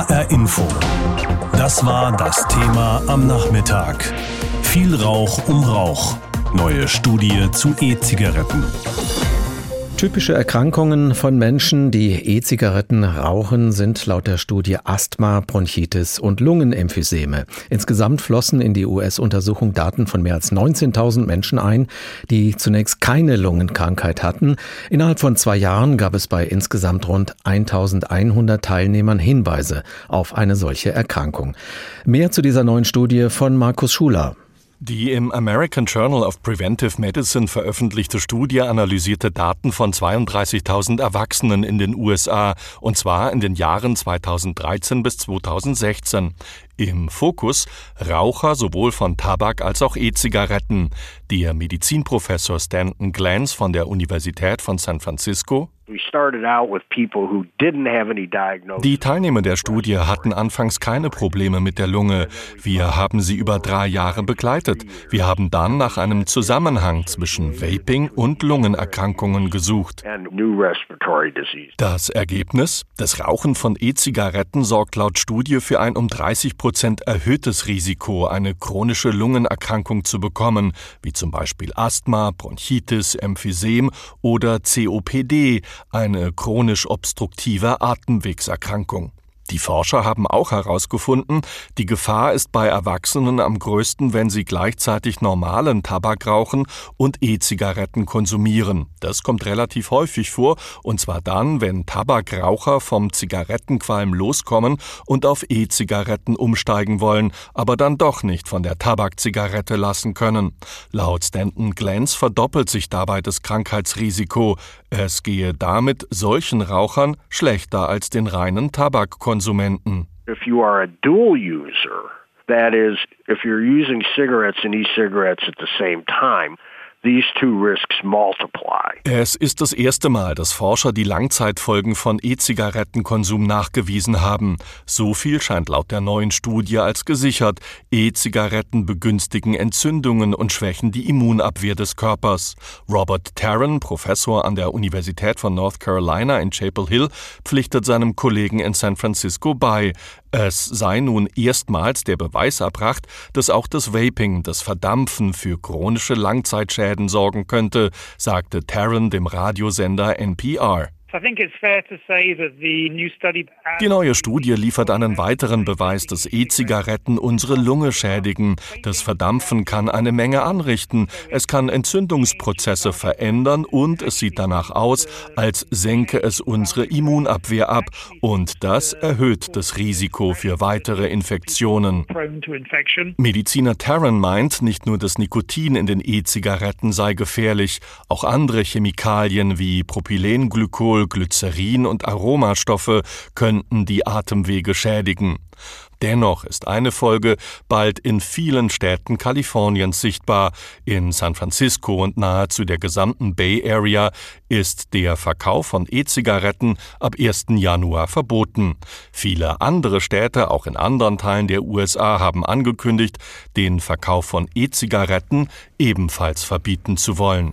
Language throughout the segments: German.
HR Info. Das war das Thema am Nachmittag. Viel Rauch um Rauch. Neue Studie zu E-Zigaretten. Typische Erkrankungen von Menschen, die E-Zigaretten rauchen, sind laut der Studie Asthma, Bronchitis und Lungenemphyseme. Insgesamt flossen in die US-Untersuchung Daten von mehr als 19.000 Menschen ein, die zunächst keine Lungenkrankheit hatten. Innerhalb von zwei Jahren gab es bei insgesamt rund 1.100 Teilnehmern Hinweise auf eine solche Erkrankung. Mehr zu dieser neuen Studie von Markus Schuler. Die im American Journal of Preventive Medicine veröffentlichte Studie analysierte Daten von 32.000 Erwachsenen in den USA, und zwar in den Jahren 2013 bis 2016. Im Fokus Raucher sowohl von Tabak als auch E-Zigaretten. Der Medizinprofessor Stanton Glantz von der Universität von San Francisco die Teilnehmer der Studie hatten anfangs keine Probleme mit der Lunge. Wir haben sie über drei Jahre begleitet. Wir haben dann nach einem Zusammenhang zwischen Vaping und Lungenerkrankungen gesucht. Das Ergebnis? Das Rauchen von E-Zigaretten sorgt laut Studie für ein um 30 Prozent erhöhtes Risiko, eine chronische Lungenerkrankung zu bekommen, wie zum Beispiel Asthma, Bronchitis, Emphysem oder COPD, eine chronisch obstruktive Atemwegserkrankung. Die Forscher haben auch herausgefunden, die Gefahr ist bei Erwachsenen am größten, wenn sie gleichzeitig normalen Tabak rauchen und E-Zigaretten konsumieren. Das kommt relativ häufig vor, und zwar dann, wenn Tabakraucher vom Zigarettenqualm loskommen und auf E-Zigaretten umsteigen wollen, aber dann doch nicht von der Tabakzigarette lassen können. Laut Stanton Glantz verdoppelt sich dabei das Krankheitsrisiko. Es gehe damit solchen Rauchern schlechter als den reinen Tabakkonsumenten. If you are a dual user, that is, if you're using cigarettes and e-cigarettes at the same time, es ist das erste Mal, dass Forscher die Langzeitfolgen von E-Zigarettenkonsum nachgewiesen haben. So viel scheint laut der neuen Studie als gesichert. E-Zigaretten begünstigen Entzündungen und schwächen die Immunabwehr des Körpers. Robert Tarrant, Professor an der Universität von North Carolina in Chapel Hill, pflichtet seinem Kollegen in San Francisco bei. Es sei nun erstmals der Beweis erbracht, dass auch das Vaping, das Verdampfen für chronische Langzeitschäden sorgen könnte, sagte Taryn dem Radiosender NPR. Die neue Studie liefert einen weiteren Beweis, dass E-Zigaretten unsere Lunge schädigen. Das Verdampfen kann eine Menge anrichten. Es kann Entzündungsprozesse verändern und es sieht danach aus, als senke es unsere Immunabwehr ab. Und das erhöht das Risiko für weitere Infektionen. Mediziner Taryn meint, nicht nur das Nikotin in den E-Zigaretten sei gefährlich, auch andere Chemikalien wie Propylenglykol Alkohol, Glycerin und Aromastoffe könnten die Atemwege schädigen. Dennoch ist eine Folge bald in vielen Städten Kaliforniens sichtbar. In San Francisco und nahezu der gesamten Bay Area ist der Verkauf von E-Zigaretten ab 1. Januar verboten. Viele andere Städte, auch in anderen Teilen der USA, haben angekündigt, den Verkauf von E-Zigaretten ebenfalls verbieten zu wollen.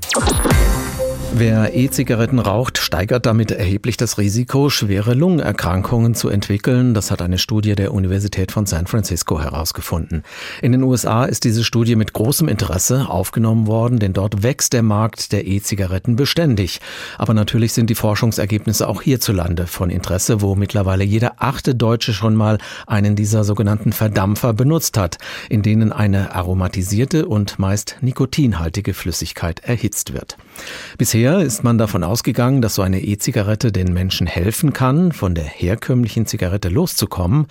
Wer E-Zigaretten raucht, steigert damit erheblich das Risiko, schwere Lungenerkrankungen zu entwickeln. Das hat eine Studie der Universität von San Francisco herausgefunden. In den USA ist diese Studie mit großem Interesse aufgenommen worden, denn dort wächst der Markt der E-Zigaretten beständig. Aber natürlich sind die Forschungsergebnisse auch hierzulande von Interesse, wo mittlerweile jeder achte Deutsche schon mal einen dieser sogenannten Verdampfer benutzt hat, in denen eine aromatisierte und meist nikotinhaltige Flüssigkeit erhitzt wird. Bisher Bisher ist man davon ausgegangen, dass so eine E-Zigarette den Menschen helfen kann, von der herkömmlichen Zigarette loszukommen.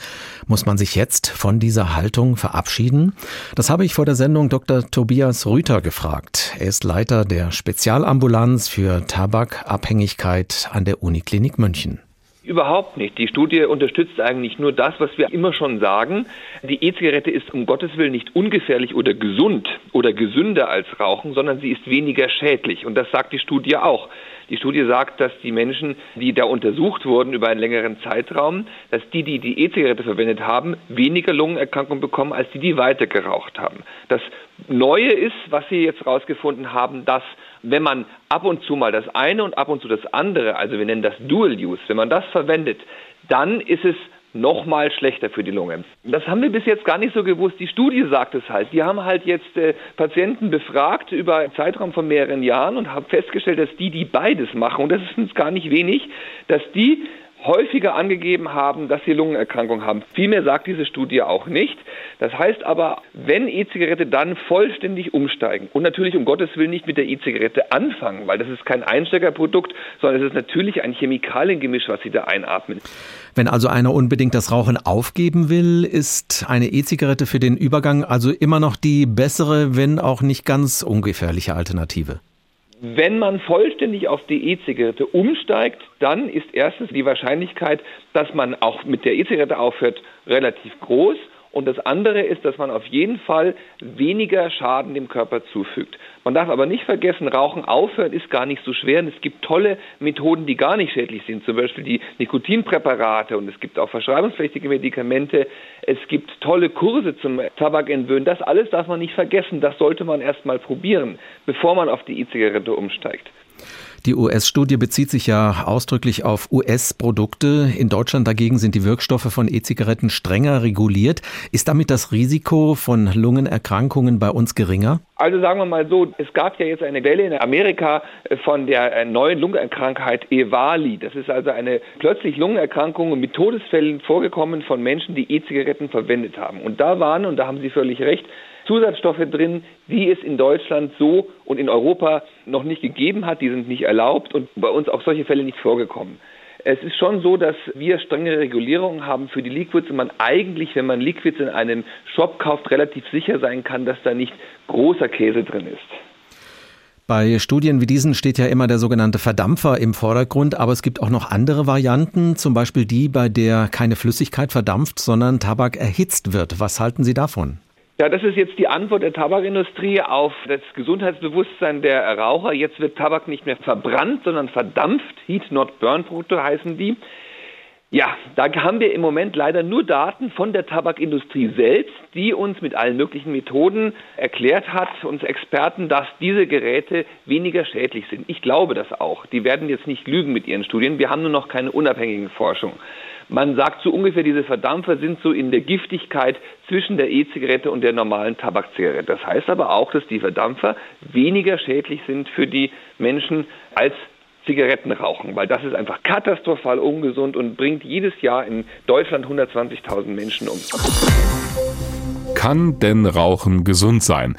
Muss man sich jetzt von dieser Haltung verabschieden? Das habe ich vor der Sendung Dr. Tobias Rüther gefragt. Er ist Leiter der Spezialambulanz für Tabakabhängigkeit an der Uniklinik München. Überhaupt nicht. Die Studie unterstützt eigentlich nur das, was wir immer schon sagen. Die E-Zigarette ist um Gottes Willen nicht ungefährlich oder gesund oder gesünder als Rauchen, sondern sie ist weniger schädlich. Und das sagt die Studie auch. Die Studie sagt, dass die Menschen, die da untersucht wurden über einen längeren Zeitraum, dass die, die die E-Zigarette verwendet haben, weniger Lungenerkrankungen bekommen als die, die weiter geraucht haben. Das Neue ist, was Sie jetzt herausgefunden haben, dass wenn man ab und zu mal das eine und ab und zu das andere, also wir nennen das Dual Use, wenn man das verwendet, dann ist es noch mal schlechter für die Lunge. Das haben wir bis jetzt gar nicht so gewusst. Die Studie sagt es halt. Die haben halt jetzt äh, Patienten befragt über einen Zeitraum von mehreren Jahren und haben festgestellt, dass die, die beides machen, und das ist uns gar nicht wenig, dass die häufiger angegeben haben, dass sie Lungenerkrankung haben. Vielmehr sagt diese Studie auch nicht. Das heißt aber, wenn E-Zigarette, dann vollständig umsteigen. Und natürlich um Gottes Willen nicht mit der E-Zigarette anfangen, weil das ist kein Einsteigerprodukt, sondern es ist natürlich ein Chemikaliengemisch, was sie da einatmen. Wenn also einer unbedingt das Rauchen aufgeben will, ist eine E-Zigarette für den Übergang also immer noch die bessere, wenn auch nicht ganz ungefährliche Alternative. Wenn man vollständig auf die E-Zigarette umsteigt, dann ist erstens die Wahrscheinlichkeit, dass man auch mit der E-Zigarette aufhört, relativ groß. Und das andere ist, dass man auf jeden Fall weniger Schaden dem Körper zufügt. Man darf aber nicht vergessen, Rauchen aufhören ist gar nicht so schwer. Und es gibt tolle Methoden, die gar nicht schädlich sind, zum Beispiel die Nikotinpräparate und es gibt auch verschreibungspflichtige Medikamente. Es gibt tolle Kurse zum Tabakentwöhnen. Das alles darf man nicht vergessen. Das sollte man erst mal probieren, bevor man auf die E-Zigarette umsteigt. Die US-Studie bezieht sich ja ausdrücklich auf US-Produkte. In Deutschland dagegen sind die Wirkstoffe von E-Zigaretten strenger reguliert. Ist damit das Risiko von Lungenerkrankungen bei uns geringer? Also sagen wir mal so, es gab ja jetzt eine Welle in Amerika von der neuen Lungenkrankheit EVALI. Das ist also eine plötzlich Lungenerkrankung mit Todesfällen vorgekommen von Menschen, die E-Zigaretten verwendet haben. Und da waren, und da haben Sie völlig recht, Zusatzstoffe drin, die es in Deutschland so und in Europa noch nicht gegeben hat. Die sind nicht erlaubt und bei uns auch solche Fälle nicht vorgekommen. Es ist schon so, dass wir strenge Regulierungen haben für die Liquids und man eigentlich, wenn man Liquids in einem Shop kauft, relativ sicher sein kann, dass da nicht großer Käse drin ist. Bei Studien wie diesen steht ja immer der sogenannte Verdampfer im Vordergrund, aber es gibt auch noch andere Varianten, zum Beispiel die, bei der keine Flüssigkeit verdampft, sondern Tabak erhitzt wird. Was halten Sie davon? Ja, das ist jetzt die Antwort der Tabakindustrie auf das Gesundheitsbewusstsein der Raucher. Jetzt wird Tabak nicht mehr verbrannt, sondern verdampft. Heat-not-burn-Produkte heißen die. Ja, da haben wir im Moment leider nur Daten von der Tabakindustrie selbst, die uns mit allen möglichen Methoden erklärt hat, uns Experten, dass diese Geräte weniger schädlich sind. Ich glaube das auch. Die werden jetzt nicht lügen mit ihren Studien. Wir haben nur noch keine unabhängige Forschung. Man sagt so ungefähr, diese Verdampfer sind so in der Giftigkeit zwischen der E-Zigarette und der normalen Tabakzigarette. Das heißt aber auch, dass die Verdampfer weniger schädlich sind für die Menschen als Zigaretten rauchen, weil das ist einfach katastrophal ungesund und bringt jedes Jahr in Deutschland 120.000 Menschen um. Kann denn Rauchen gesund sein?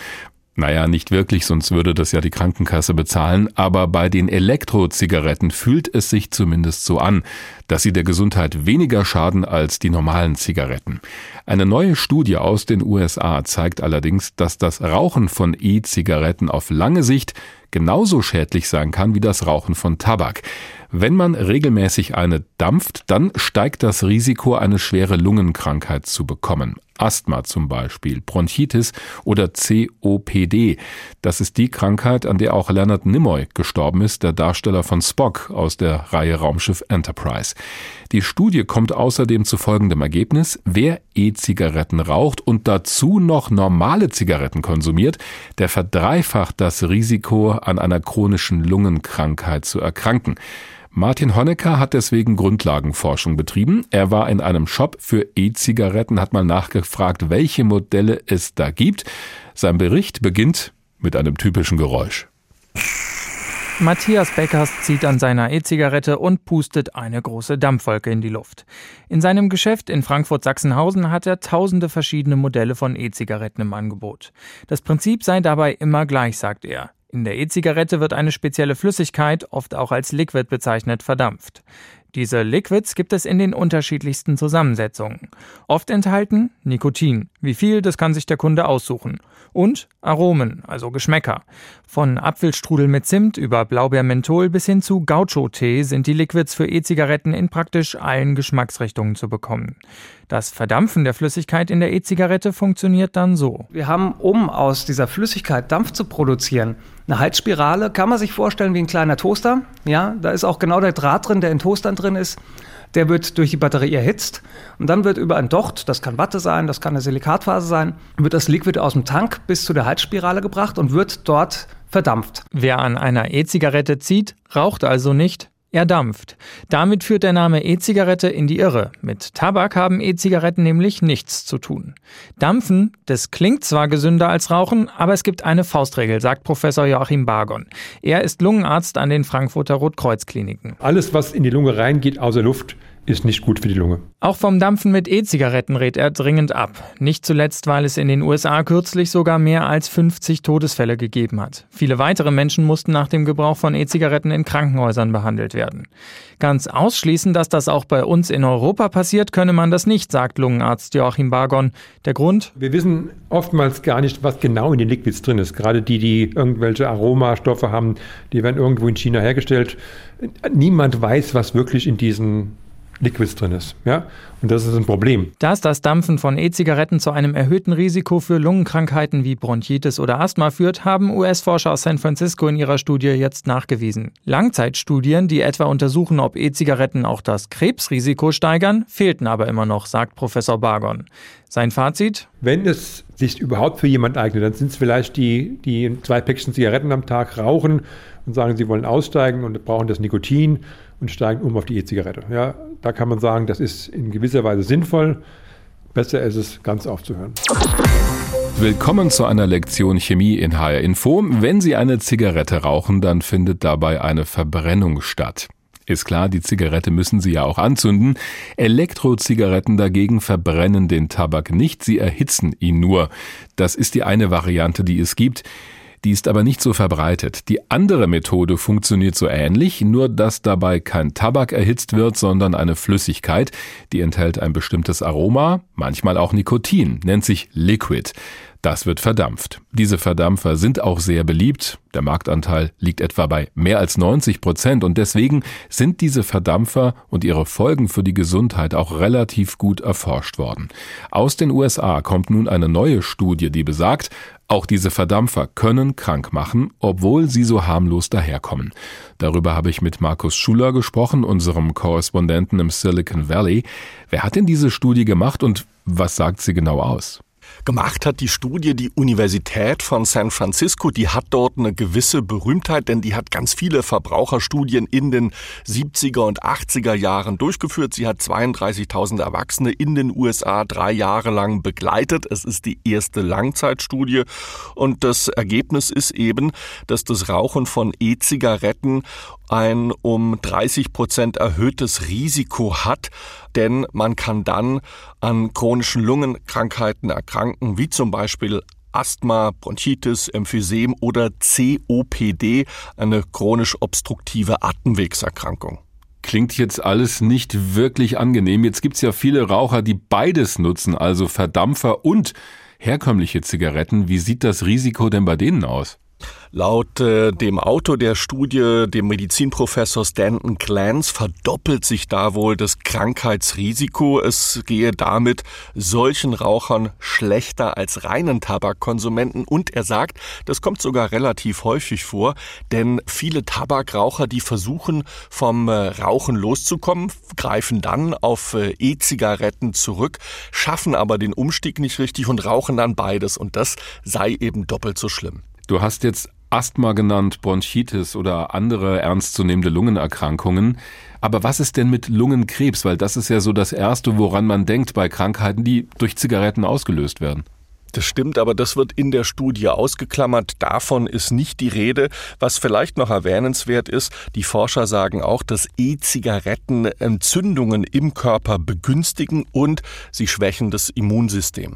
Naja, nicht wirklich, sonst würde das ja die Krankenkasse bezahlen, aber bei den Elektrozigaretten fühlt es sich zumindest so an, dass sie der Gesundheit weniger schaden als die normalen Zigaretten. Eine neue Studie aus den USA zeigt allerdings, dass das Rauchen von E-Zigaretten auf lange Sicht genauso schädlich sein kann wie das Rauchen von Tabak. Wenn man regelmäßig eine dampft, dann steigt das Risiko, eine schwere Lungenkrankheit zu bekommen. Asthma zum Beispiel, Bronchitis oder COPD. Das ist die Krankheit, an der auch Leonard Nimoy gestorben ist, der Darsteller von Spock aus der Reihe Raumschiff Enterprise. Die Studie kommt außerdem zu folgendem Ergebnis. Wer E-Zigaretten raucht und dazu noch normale Zigaretten konsumiert, der verdreifacht das Risiko, an einer chronischen Lungenkrankheit zu erkranken. Martin Honecker hat deswegen Grundlagenforschung betrieben. Er war in einem Shop für E-Zigaretten, hat mal nachgefragt, welche Modelle es da gibt. Sein Bericht beginnt mit einem typischen Geräusch. Matthias Beckers zieht an seiner E-Zigarette und pustet eine große Dampfwolke in die Luft. In seinem Geschäft in Frankfurt-Sachsenhausen hat er tausende verschiedene Modelle von E-Zigaretten im Angebot. Das Prinzip sei dabei immer gleich, sagt er. In der E-Zigarette wird eine spezielle Flüssigkeit, oft auch als Liquid bezeichnet, verdampft. Diese Liquids gibt es in den unterschiedlichsten Zusammensetzungen. Oft enthalten Nikotin. Wie viel, das kann sich der Kunde aussuchen. Und Aromen, also Geschmäcker. Von Apfelstrudel mit Zimt über Blaubeermenthol bis hin zu Gaucho-Tee sind die Liquids für E-Zigaretten in praktisch allen Geschmacksrichtungen zu bekommen. Das Verdampfen der Flüssigkeit in der E-Zigarette funktioniert dann so. Wir haben, um aus dieser Flüssigkeit Dampf zu produzieren, eine Heizspirale, kann man sich vorstellen wie ein kleiner Toaster. Ja, da ist auch genau der Draht drin, der in Toastern drin ist. Der wird durch die Batterie erhitzt und dann wird über ein Docht, das kann Watte sein, das kann eine Silikatphase sein, wird das Liquid aus dem Tank bis zu der Heizspirale gebracht und wird dort verdampft. Wer an einer E-Zigarette zieht, raucht also nicht, Er dampft. Damit führt der Name E-Zigarette in die Irre. Mit Tabak haben E-Zigaretten nämlich nichts zu tun. Dampfen, das klingt zwar gesünder als Rauchen, aber es gibt eine Faustregel, sagt Professor Joachim Bargon. Er ist Lungenarzt an den Frankfurter Rotkreuzkliniken. Alles, was in die Lunge reingeht, außer Luft, ist nicht gut für die Lunge. Auch vom Dampfen mit E-Zigaretten rät er dringend ab. Nicht zuletzt, weil es in den USA kürzlich sogar mehr als 50 Todesfälle gegeben hat. Viele weitere Menschen mussten nach dem Gebrauch von E-Zigaretten in Krankenhäusern behandelt werden. Ganz ausschließen, dass das auch bei uns in Europa passiert, könne man das nicht, sagt Lungenarzt Joachim Bargon. Der Grund? Wir wissen oftmals gar nicht, was genau in den Liquids drin ist. Gerade die, die irgendwelche Aromastoffe haben, die werden irgendwo in China hergestellt. Niemand weiß, was wirklich in diesen Liquids drin ist. Ja? Und das ist ein Problem. Dass das Dampfen von E-Zigaretten zu einem erhöhten Risiko für Lungenkrankheiten wie Bronchitis oder Asthma führt, haben US-Forscher aus San Francisco in ihrer Studie jetzt nachgewiesen. Langzeitstudien, die etwa untersuchen, ob E-Zigaretten auch das Krebsrisiko steigern, fehlten aber immer noch, sagt Professor Bargon. Sein Fazit? Wenn es sich überhaupt für jemanden eignet, dann sind es vielleicht die, die zwei Päckchen Zigaretten am Tag rauchen und sagen, sie wollen aussteigen und brauchen das Nikotin und steigen um auf die E-Zigarette. Ja, da kann man sagen, das ist in gewisser Weise sinnvoll. Besser ist es, ganz aufzuhören. Willkommen zu einer Lektion Chemie in HR Info. Wenn Sie eine Zigarette rauchen, dann findet dabei eine Verbrennung statt. Ist klar, die Zigarette müssen Sie ja auch anzünden. Elektrozigaretten dagegen verbrennen den Tabak nicht, sie erhitzen ihn nur. Das ist die eine Variante, die es gibt. Die ist aber nicht so verbreitet. Die andere Methode funktioniert so ähnlich, nur dass dabei kein Tabak erhitzt wird, sondern eine Flüssigkeit, die enthält ein bestimmtes Aroma, manchmal auch Nikotin, nennt sich Liquid. Das wird verdampft. Diese Verdampfer sind auch sehr beliebt. Der Marktanteil liegt etwa bei mehr als 90 Prozent und deswegen sind diese Verdampfer und ihre Folgen für die Gesundheit auch relativ gut erforscht worden. Aus den USA kommt nun eine neue Studie, die besagt, auch diese Verdampfer können krank machen, obwohl sie so harmlos daherkommen. Darüber habe ich mit Markus Schuler gesprochen, unserem Korrespondenten im Silicon Valley. Wer hat denn diese Studie gemacht und was sagt sie genau aus? Gemacht hat die Studie die Universität von San Francisco. Die hat dort eine gewisse Berühmtheit, denn die hat ganz viele Verbraucherstudien in den 70er und 80er Jahren durchgeführt. Sie hat 32.000 Erwachsene in den USA drei Jahre lang begleitet. Es ist die erste Langzeitstudie und das Ergebnis ist eben, dass das Rauchen von E-Zigaretten ein um 30 Prozent erhöhtes Risiko hat, denn man kann dann an chronischen Lungenkrankheiten erkranken, wie zum Beispiel Asthma, Bronchitis, Emphysem oder COPD, eine chronisch obstruktive Atemwegserkrankung. Klingt jetzt alles nicht wirklich angenehm. Jetzt gibt's ja viele Raucher, die beides nutzen, also Verdampfer und herkömmliche Zigaretten. Wie sieht das Risiko denn bei denen aus? Laut äh, dem Autor der Studie, dem Medizinprofessor Stanton Clance, verdoppelt sich da wohl das Krankheitsrisiko. Es gehe damit solchen Rauchern schlechter als reinen Tabakkonsumenten. Und er sagt, das kommt sogar relativ häufig vor, denn viele Tabakraucher, die versuchen vom äh, Rauchen loszukommen, greifen dann auf äh, E-Zigaretten zurück, schaffen aber den Umstieg nicht richtig und rauchen dann beides. Und das sei eben doppelt so schlimm. Du hast jetzt Asthma genannt, Bronchitis oder andere ernstzunehmende Lungenerkrankungen. Aber was ist denn mit Lungenkrebs? Weil das ist ja so das Erste, woran man denkt bei Krankheiten, die durch Zigaretten ausgelöst werden. Das stimmt, aber das wird in der Studie ausgeklammert. Davon ist nicht die Rede. Was vielleicht noch erwähnenswert ist, die Forscher sagen auch, dass E-Zigaretten Entzündungen im Körper begünstigen und sie schwächen das Immunsystem.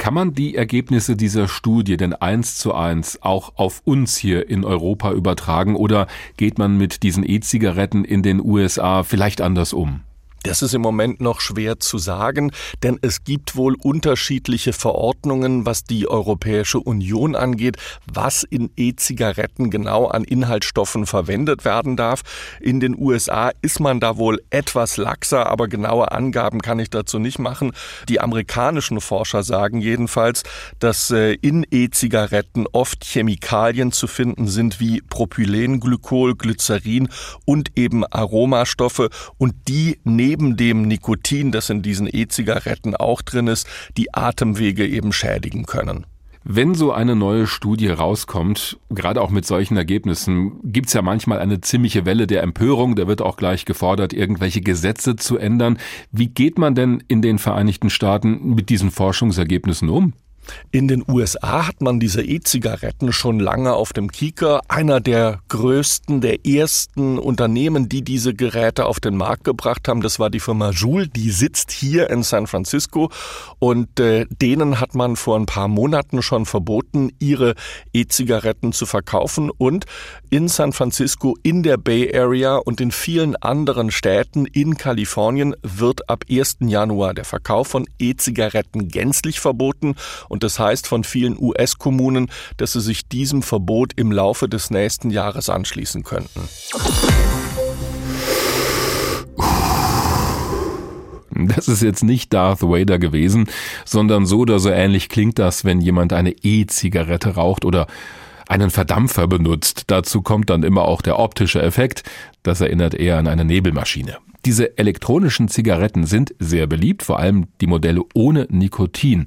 Kann man die Ergebnisse dieser Studie denn eins zu eins auch auf uns hier in Europa übertragen oder geht man mit diesen E-Zigaretten in den USA vielleicht anders um? Das ist im Moment noch schwer zu sagen, denn es gibt wohl unterschiedliche Verordnungen, was die Europäische Union angeht, was in E-Zigaretten genau an Inhaltsstoffen verwendet werden darf. In den USA ist man da wohl etwas laxer, aber genaue Angaben kann ich dazu nicht machen. Die amerikanischen Forscher sagen jedenfalls, dass äh, in E-Zigaretten oft Chemikalien zu finden sind wie Propylenglykol, Glycerin und eben Aromastoffe und die nehmen neben dem Nikotin, das in diesen E-Zigaretten auch drin ist, die Atemwege eben schädigen können. Wenn so eine neue Studie rauskommt, gerade auch mit solchen Ergebnissen, gibt's ja manchmal eine ziemliche Welle der Empörung. Da wird auch gleich gefordert, irgendwelche Gesetze zu ändern. Wie geht man denn in den Vereinigten Staaten mit diesen Forschungsergebnissen um? In den USA hat man diese E-Zigaretten schon lange auf dem Kieker. Einer der größten, der ersten Unternehmen, die diese Geräte auf den Markt gebracht haben, das war die Firma Joule. Die sitzt hier in San Francisco und äh, denen hat man vor ein paar Monaten schon verboten, ihre E-Zigaretten zu verkaufen. Und in San Francisco, in der Bay Area und in vielen anderen Städten in Kalifornien wird ab 1. Januar der Verkauf von E-Zigaretten gänzlich verboten. Und das heißt von vielen US-Kommunen, dass sie sich diesem Verbot im Laufe des nächsten Jahres anschließen könnten. Das ist jetzt nicht Darth Vader gewesen, sondern so oder so ähnlich klingt das, wenn jemand eine E-Zigarette raucht oder einen Verdampfer benutzt. Dazu kommt dann immer auch der optische Effekt. Das erinnert eher an eine Nebelmaschine. Diese elektronischen Zigaretten sind sehr beliebt, vor allem die Modelle ohne Nikotin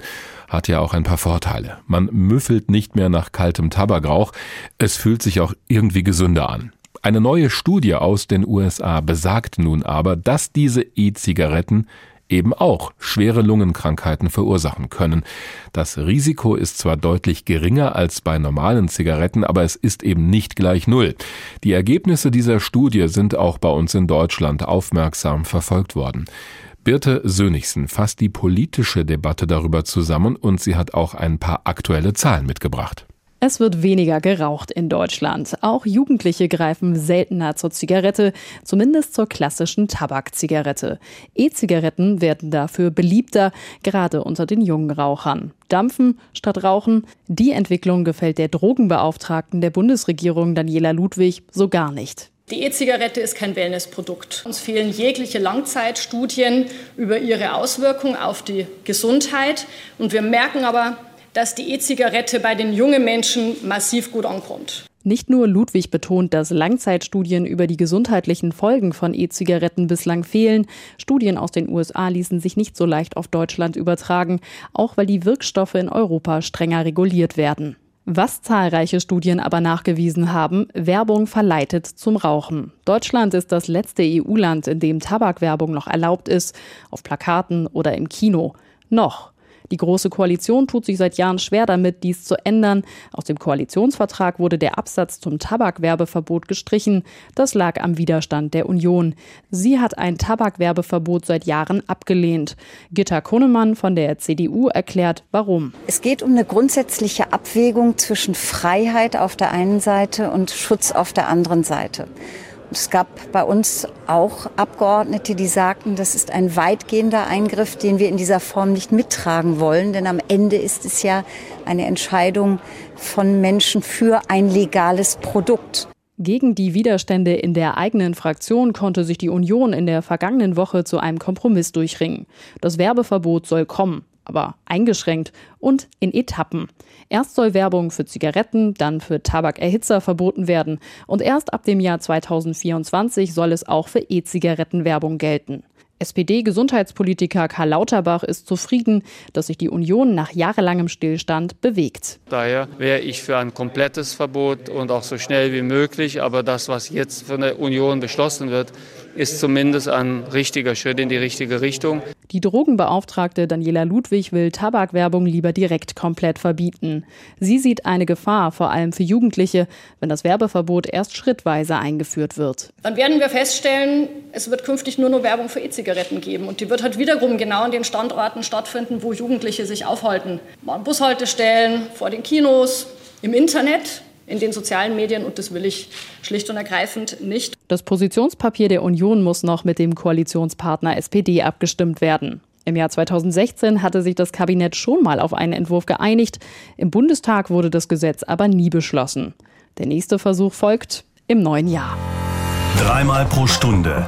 hat ja auch ein paar Vorteile. Man müffelt nicht mehr nach kaltem Tabakrauch, es fühlt sich auch irgendwie gesünder an. Eine neue Studie aus den USA besagt nun aber, dass diese E-Zigaretten eben auch schwere Lungenkrankheiten verursachen können. Das Risiko ist zwar deutlich geringer als bei normalen Zigaretten, aber es ist eben nicht gleich Null. Die Ergebnisse dieser Studie sind auch bei uns in Deutschland aufmerksam verfolgt worden. Birte Sönigsen fasst die politische Debatte darüber zusammen und sie hat auch ein paar aktuelle Zahlen mitgebracht. Es wird weniger geraucht in Deutschland. Auch Jugendliche greifen seltener zur Zigarette, zumindest zur klassischen Tabakzigarette. E-Zigaretten werden dafür beliebter, gerade unter den jungen Rauchern. Dampfen statt Rauchen, die Entwicklung gefällt der Drogenbeauftragten der Bundesregierung Daniela Ludwig so gar nicht. Die E-Zigarette ist kein Wellnessprodukt. Uns fehlen jegliche Langzeitstudien über ihre Auswirkungen auf die Gesundheit. Und wir merken aber, dass die E-Zigarette bei den jungen Menschen massiv gut ankommt. Nicht nur Ludwig betont, dass Langzeitstudien über die gesundheitlichen Folgen von E-Zigaretten bislang fehlen. Studien aus den USA ließen sich nicht so leicht auf Deutschland übertragen, auch weil die Wirkstoffe in Europa strenger reguliert werden. Was zahlreiche Studien aber nachgewiesen haben, Werbung verleitet zum Rauchen. Deutschland ist das letzte EU-Land, in dem Tabakwerbung noch erlaubt ist, auf Plakaten oder im Kino. Noch. Die Große Koalition tut sich seit Jahren schwer damit, dies zu ändern. Aus dem Koalitionsvertrag wurde der Absatz zum Tabakwerbeverbot gestrichen. Das lag am Widerstand der Union. Sie hat ein Tabakwerbeverbot seit Jahren abgelehnt. Gitta Konemann von der CDU erklärt, warum. Es geht um eine grundsätzliche Abwägung zwischen Freiheit auf der einen Seite und Schutz auf der anderen Seite. Es gab bei uns auch Abgeordnete, die sagten, das ist ein weitgehender Eingriff, den wir in dieser Form nicht mittragen wollen. Denn am Ende ist es ja eine Entscheidung von Menschen für ein legales Produkt. Gegen die Widerstände in der eigenen Fraktion konnte sich die Union in der vergangenen Woche zu einem Kompromiss durchringen. Das Werbeverbot soll kommen aber eingeschränkt und in Etappen. Erst soll Werbung für Zigaretten, dann für Tabakerhitzer verboten werden und erst ab dem Jahr 2024 soll es auch für E-Zigaretten Werbung gelten. SPD-Gesundheitspolitiker Karl Lauterbach ist zufrieden, dass sich die Union nach jahrelangem Stillstand bewegt. Daher wäre ich für ein komplettes Verbot und auch so schnell wie möglich. Aber das, was jetzt von der Union beschlossen wird, ist zumindest ein richtiger Schritt in die richtige Richtung. Die Drogenbeauftragte Daniela Ludwig will Tabakwerbung lieber direkt komplett verbieten. Sie sieht eine Gefahr, vor allem für Jugendliche, wenn das Werbeverbot erst schrittweise eingeführt wird. Dann werden wir feststellen, es wird künftig nur noch Werbung für E-Zigaretten geben. Und die wird halt wiederum genau an den Standorten stattfinden, wo Jugendliche sich aufhalten. An Bushaltestellen, vor den Kinos, im Internet in den sozialen Medien und das will ich schlicht und ergreifend nicht. Das Positionspapier der Union muss noch mit dem Koalitionspartner SPD abgestimmt werden. Im Jahr 2016 hatte sich das Kabinett schon mal auf einen Entwurf geeinigt. Im Bundestag wurde das Gesetz aber nie beschlossen. Der nächste Versuch folgt im neuen Jahr. Dreimal pro Stunde